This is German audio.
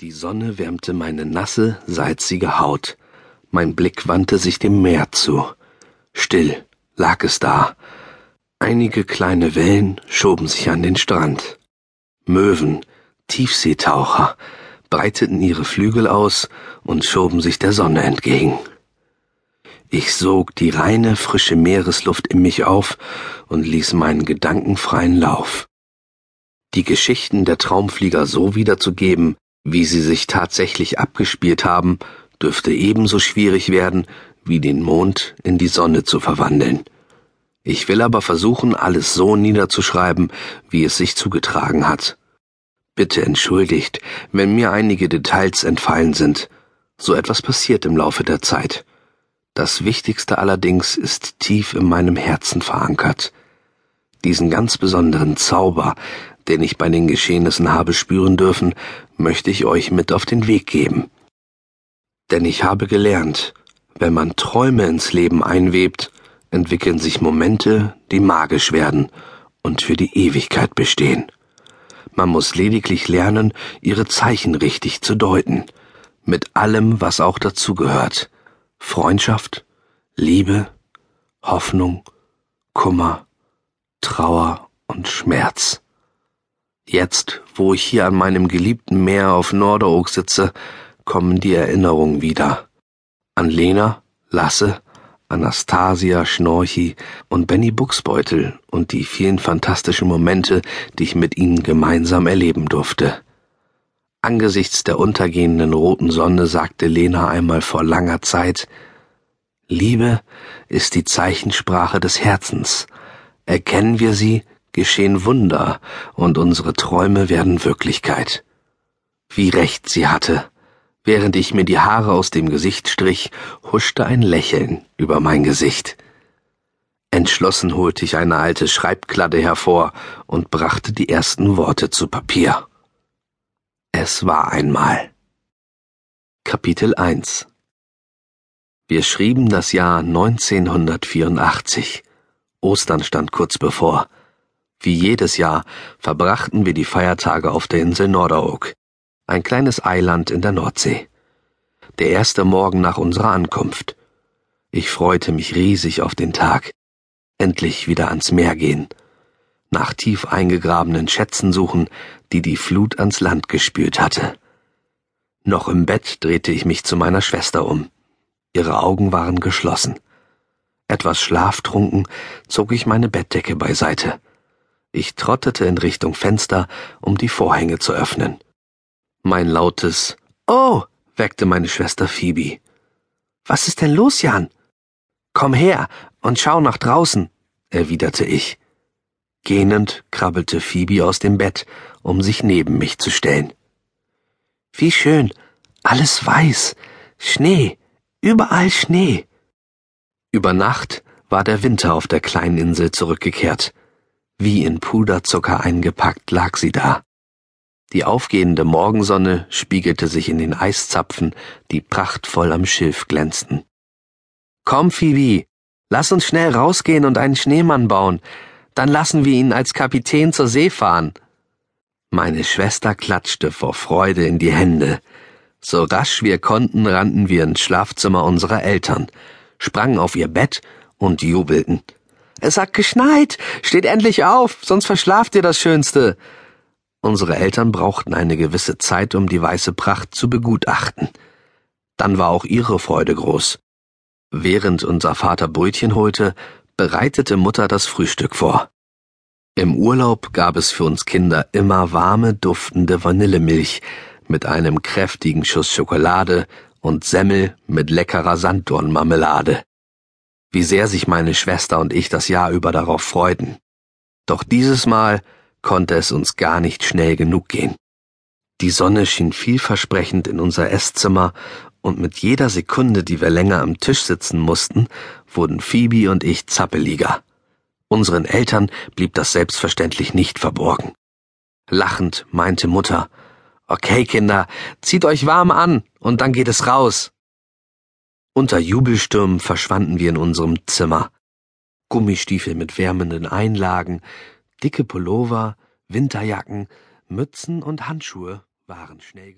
Die Sonne wärmte meine nasse, salzige Haut. Mein Blick wandte sich dem Meer zu. Still lag es da. Einige kleine Wellen schoben sich an den Strand. Möwen, Tiefseetaucher, breiteten ihre Flügel aus und schoben sich der Sonne entgegen. Ich sog die reine, frische Meeresluft in mich auf und ließ meinen Gedanken freien Lauf. Die Geschichten der Traumflieger so wiederzugeben, wie sie sich tatsächlich abgespielt haben, dürfte ebenso schwierig werden, wie den Mond in die Sonne zu verwandeln. Ich will aber versuchen, alles so niederzuschreiben, wie es sich zugetragen hat. Bitte entschuldigt, wenn mir einige Details entfallen sind. So etwas passiert im Laufe der Zeit. Das Wichtigste allerdings ist tief in meinem Herzen verankert. Diesen ganz besonderen Zauber, den ich bei den Geschehnissen habe spüren dürfen, möchte ich euch mit auf den Weg geben. Denn ich habe gelernt, wenn man Träume ins Leben einwebt, entwickeln sich Momente, die magisch werden und für die Ewigkeit bestehen. Man muss lediglich lernen, ihre Zeichen richtig zu deuten, mit allem, was auch dazugehört. Freundschaft, Liebe, Hoffnung, Kummer, Trauer und Schmerz. Jetzt, wo ich hier an meinem geliebten Meer auf Norderoog sitze, kommen die Erinnerungen wieder. An Lena, Lasse, Anastasia, Schnorchi und Benny Buchsbeutel und die vielen fantastischen Momente, die ich mit ihnen gemeinsam erleben durfte. Angesichts der untergehenden roten Sonne sagte Lena einmal vor langer Zeit Liebe ist die Zeichensprache des Herzens. Erkennen wir sie, geschehen Wunder und unsere Träume werden Wirklichkeit. Wie recht sie hatte. Während ich mir die Haare aus dem Gesicht strich, huschte ein Lächeln über mein Gesicht. Entschlossen holte ich eine alte Schreibkladde hervor und brachte die ersten Worte zu Papier. Es war einmal. Kapitel 1 Wir schrieben das Jahr 1984. Ostern stand kurz bevor. Wie jedes Jahr verbrachten wir die Feiertage auf der Insel Norderoog, ein kleines Eiland in der Nordsee. Der erste Morgen nach unserer Ankunft. Ich freute mich riesig auf den Tag. Endlich wieder ans Meer gehen. Nach tief eingegrabenen Schätzen suchen, die die Flut ans Land gespült hatte. Noch im Bett drehte ich mich zu meiner Schwester um. Ihre Augen waren geschlossen. Etwas schlaftrunken zog ich meine Bettdecke beiseite. Ich trottete in Richtung Fenster, um die Vorhänge zu öffnen. Mein lautes Oh weckte meine Schwester Phoebe. Was ist denn los, Jan? Komm her und schau nach draußen, erwiderte ich. Gähnend krabbelte Phoebe aus dem Bett, um sich neben mich zu stellen. Wie schön, alles weiß, Schnee, überall Schnee. Über Nacht war der Winter auf der kleinen Insel zurückgekehrt. Wie in Puderzucker eingepackt lag sie da. Die aufgehende Morgensonne spiegelte sich in den Eiszapfen, die prachtvoll am Schilf glänzten. Komm, Phoebe, lass uns schnell rausgehen und einen Schneemann bauen, dann lassen wir ihn als Kapitän zur See fahren. Meine Schwester klatschte vor Freude in die Hände. So rasch wir konnten, rannten wir ins Schlafzimmer unserer Eltern, sprangen auf ihr Bett und jubelten. Es hat geschneit. Steht endlich auf, sonst verschlaft ihr das Schönste. Unsere Eltern brauchten eine gewisse Zeit, um die weiße Pracht zu begutachten. Dann war auch ihre Freude groß. Während unser Vater Brötchen holte, bereitete Mutter das Frühstück vor. Im Urlaub gab es für uns Kinder immer warme, duftende Vanillemilch mit einem kräftigen Schuss Schokolade und Semmel mit leckerer Sanddornmarmelade wie sehr sich meine Schwester und ich das Jahr über darauf freuten. Doch dieses Mal konnte es uns gar nicht schnell genug gehen. Die Sonne schien vielversprechend in unser Esszimmer, und mit jeder Sekunde, die wir länger am Tisch sitzen mussten, wurden Phoebe und ich zappeliger. Unseren Eltern blieb das selbstverständlich nicht verborgen. Lachend meinte Mutter, Okay, Kinder, zieht euch warm an, und dann geht es raus. Unter Jubelstürmen verschwanden wir in unserem Zimmer. Gummistiefel mit wärmenden Einlagen, dicke Pullover, Winterjacken, Mützen und Handschuhe waren schnell.